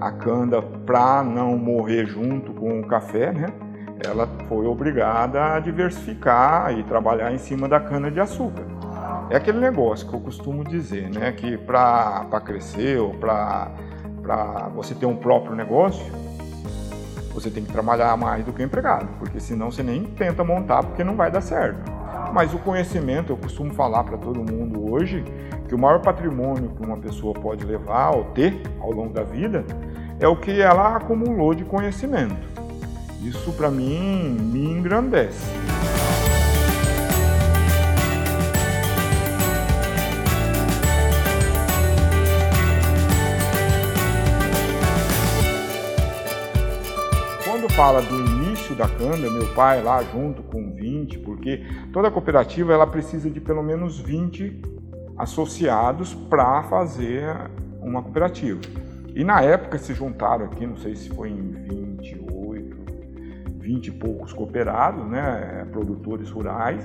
A canda, para não morrer junto com o café, né, ela foi obrigada a diversificar e trabalhar em cima da cana de açúcar. É aquele negócio que eu costumo dizer, né, que para crescer ou para você ter um próprio negócio, você tem que trabalhar mais do que empregado, porque senão você nem tenta montar porque não vai dar certo. Mas o conhecimento, eu costumo falar para todo mundo hoje, que o maior patrimônio que uma pessoa pode levar ou ter ao longo da vida é o que ela acumulou de conhecimento. Isso para mim me engrandece. Quando fala do da cana, meu pai lá junto com 20, porque toda cooperativa ela precisa de pelo menos 20 associados para fazer uma cooperativa. E na época se juntaram aqui, não sei se foi em 28, 20 e poucos cooperados, né, produtores rurais,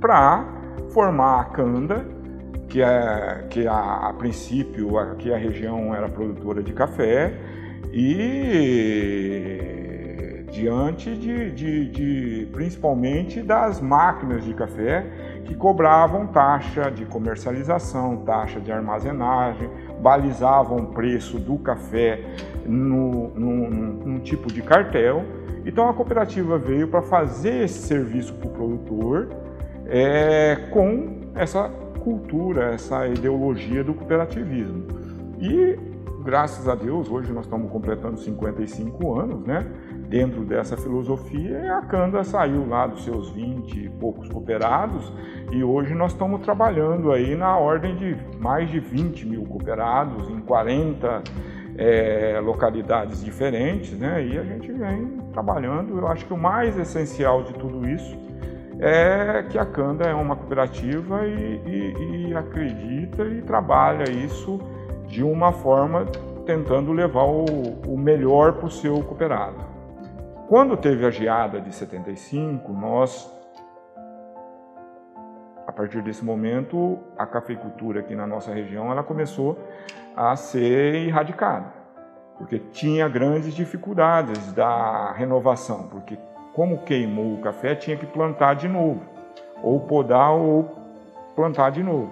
para formar a Canda, que, é, que a, a princípio aqui a região era produtora de café, e diante de, de, de, principalmente das máquinas de café que cobravam taxa de comercialização, taxa de armazenagem, balizavam o preço do café no, no, num tipo de cartel. Então a cooperativa veio para fazer esse serviço para o produtor é, com essa cultura, essa ideologia do cooperativismo. E graças a Deus, hoje nós estamos completando 55 anos, né? Dentro dessa filosofia, a Canda saiu lá dos seus 20 e poucos cooperados e hoje nós estamos trabalhando aí na ordem de mais de 20 mil cooperados em 40 é, localidades diferentes, né? E a gente vem trabalhando. Eu acho que o mais essencial de tudo isso é que a Canda é uma cooperativa e, e, e acredita e trabalha isso de uma forma tentando levar o, o melhor para o seu cooperado. Quando teve a geada de 75, nós, a partir desse momento, a cafeicultura aqui na nossa região ela começou a ser erradicada, porque tinha grandes dificuldades da renovação, porque como queimou o café, tinha que plantar de novo, ou podar ou plantar de novo.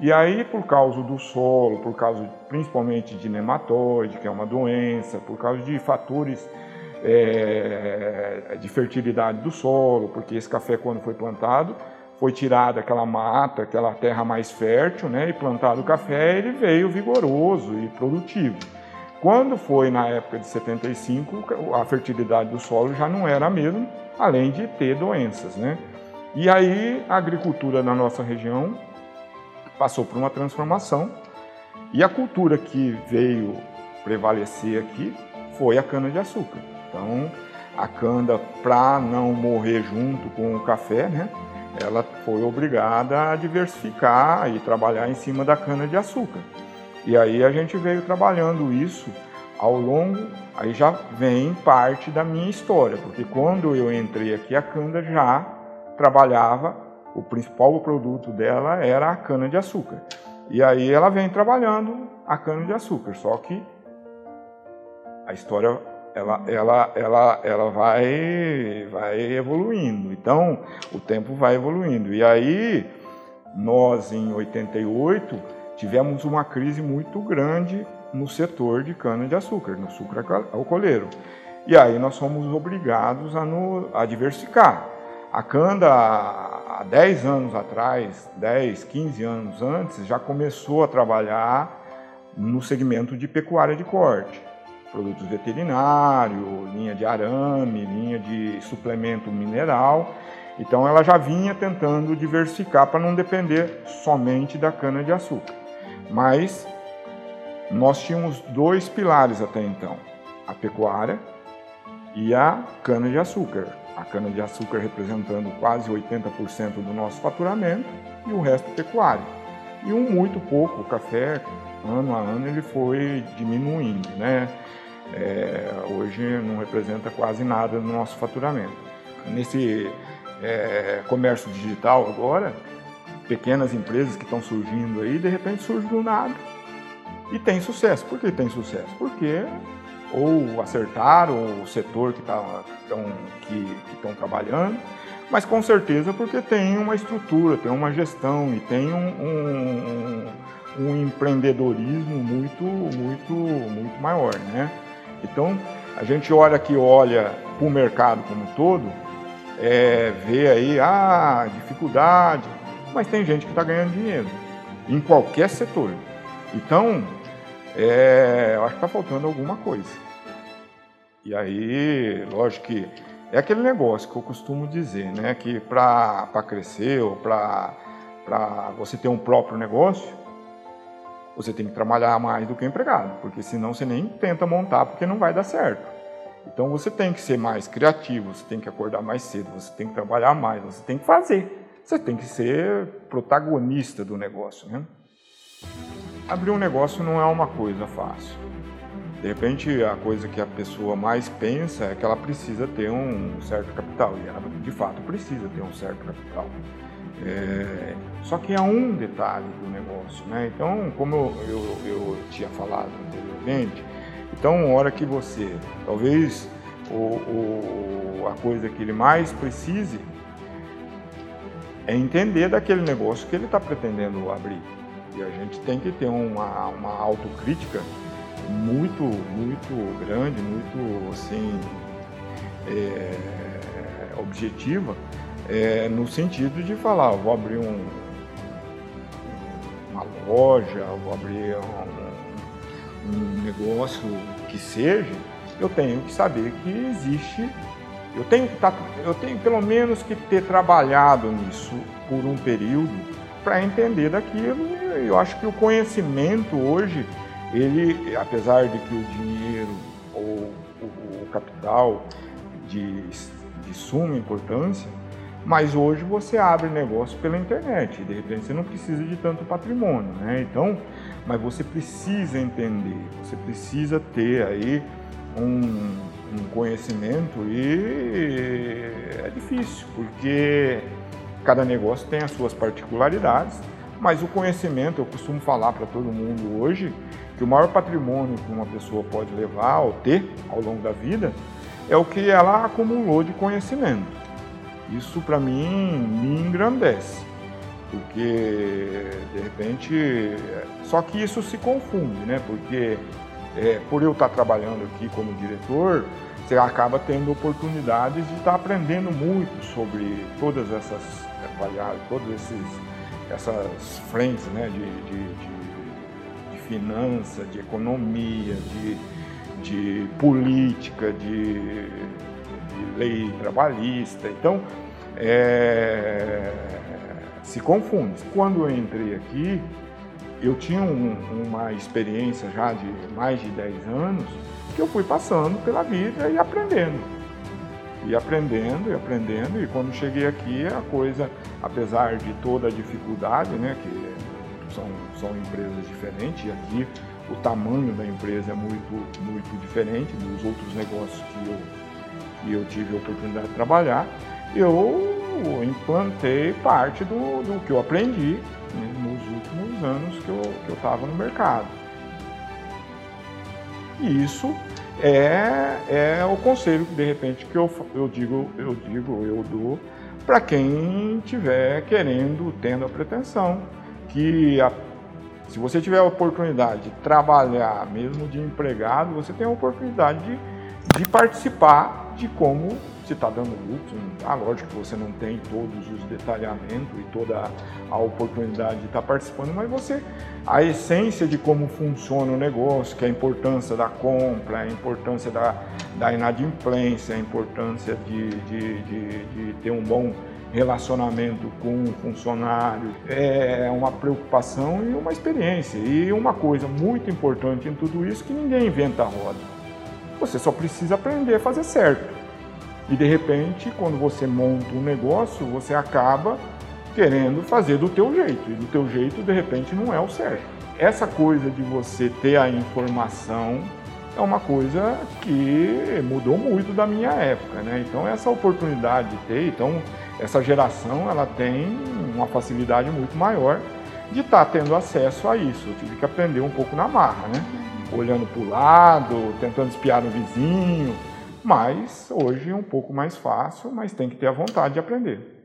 E aí, por causa do solo, por causa principalmente de nematóide, que é uma doença, por causa de fatores é, de fertilidade do solo, porque esse café, quando foi plantado, foi tirada aquela mata, aquela terra mais fértil, né, e plantado o café, ele veio vigoroso e produtivo. Quando foi na época de 75, a fertilidade do solo já não era a mesma, além de ter doenças, né? E aí a agricultura na nossa região passou por uma transformação e a cultura que veio prevalecer aqui foi a cana-de-açúcar. Então, a cana, para não morrer junto com o café, né, ela foi obrigada a diversificar e trabalhar em cima da cana-de-açúcar. E aí a gente veio trabalhando isso ao longo, aí já vem parte da minha história, porque quando eu entrei aqui, a cana já trabalhava o principal produto dela era a cana-de-açúcar. E aí ela vem trabalhando a cana-de-açúcar, só que a história ela, ela, ela, ela vai, vai evoluindo. Então, o tempo vai evoluindo. E aí, nós em 88 tivemos uma crise muito grande no setor de cana-de-açúcar, no sucro alcooleiro. E aí nós fomos obrigados a, no, a diversificar. A cana, há 10 anos atrás, 10, 15 anos antes, já começou a trabalhar no segmento de pecuária de corte. Produtos veterinários, linha de arame, linha de suplemento mineral. Então ela já vinha tentando diversificar para não depender somente da cana-de-açúcar. Mas nós tínhamos dois pilares até então: a pecuária e a cana-de-açúcar a cana-de-açúcar representando quase 80% do nosso faturamento e o resto pecuário. E um muito pouco, o café, ano a ano, ele foi diminuindo, né? É, hoje não representa quase nada do nosso faturamento. Nesse é, comércio digital agora, pequenas empresas que estão surgindo aí, de repente surge do nada e tem sucesso. Por que tem sucesso? Porque ou acertaram o setor que estão que, que trabalhando, mas com certeza porque tem uma estrutura, tem uma gestão e tem um, um, um empreendedorismo muito, muito, muito maior, né? Então, a gente olha que olha para o mercado como um todo, é, vê aí, ah, dificuldade, mas tem gente que está ganhando dinheiro, em qualquer setor. Então, é, eu acho que está faltando alguma coisa. E aí, lógico que é aquele negócio que eu costumo dizer, né? Que para crescer ou para você ter um próprio negócio, você tem que trabalhar mais do que empregado, porque senão você nem tenta montar porque não vai dar certo. Então você tem que ser mais criativo, você tem que acordar mais cedo, você tem que trabalhar mais, você tem que fazer. Você tem que ser protagonista do negócio, né? Abrir um negócio não é uma coisa fácil. De repente, a coisa que a pessoa mais pensa é que ela precisa ter um certo capital, e ela de fato precisa ter um certo capital. É, só que há um detalhe do negócio, né? Então, como eu, eu, eu tinha falado anteriormente, então, hora que você, talvez o, o, a coisa que ele mais precise é entender daquele negócio que ele está pretendendo abrir. E a gente tem que ter uma, uma autocrítica muito, muito grande, muito assim, é, objetiva, é, no sentido de falar, vou abrir um, uma loja, vou abrir um, um negócio que seja, eu tenho que saber que existe, eu tenho que tá, eu tenho pelo menos que ter trabalhado nisso por um período para entender daquilo. Eu acho que o conhecimento hoje ele, apesar de que o dinheiro ou o, o capital de, de suma importância, mas hoje você abre negócio pela internet, de repente você não precisa de tanto patrimônio, né? Então, mas você precisa entender, você precisa ter aí um, um conhecimento e é difícil, porque cada negócio tem as suas particularidades, mas o conhecimento, eu costumo falar para todo mundo hoje, que o maior patrimônio que uma pessoa pode levar ou ter ao longo da vida é o que ela acumulou de conhecimento. Isso para mim me engrandece, porque de repente, só que isso se confunde, né? Porque é, por eu estar trabalhando aqui como diretor, você acaba tendo oportunidades de estar aprendendo muito sobre todas essas variáveis, todas esses, essas frentes né, de, de, de finança, de economia, de, de política, de, de lei trabalhista. Então, é, se confunde. Quando eu entrei aqui, eu tinha um, uma experiência já de mais de 10 anos que eu fui passando pela vida e aprendendo. E aprendendo e aprendendo, e quando cheguei aqui, a coisa, apesar de toda a dificuldade, né, que são, são empresas diferentes e aqui o tamanho da empresa é muito, muito diferente dos outros negócios que eu, que eu tive a oportunidade de trabalhar. Eu implantei parte do, do que eu aprendi né, nos últimos anos que eu estava no mercado. E isso é, é o conselho de repente que eu, eu digo, eu digo, eu dou para quem estiver querendo, tendo a pretensão que a, se você tiver a oportunidade de trabalhar, mesmo de empregado, você tem a oportunidade de, de participar de como se está dando lucro. Ah, lógico que você não tem todos os detalhamentos e toda a oportunidade de estar tá participando, mas você, a essência de como funciona o negócio, que é a importância da compra, a importância da, da inadimplência, a importância de, de, de, de ter um bom relacionamento com o funcionário, é uma preocupação e uma experiência. E uma coisa muito importante em tudo isso que ninguém inventa a roda. Você só precisa aprender a fazer certo. E de repente, quando você monta um negócio, você acaba querendo fazer do teu jeito. E do teu jeito, de repente, não é o certo. Essa coisa de você ter a informação é uma coisa que mudou muito da minha época, né? Então essa oportunidade de ter, então essa geração ela tem uma facilidade muito maior de estar tá tendo acesso a isso. Eu tive que aprender um pouco na marra, né? Olhando para o lado, tentando espiar no vizinho, mas hoje é um pouco mais fácil, mas tem que ter a vontade de aprender.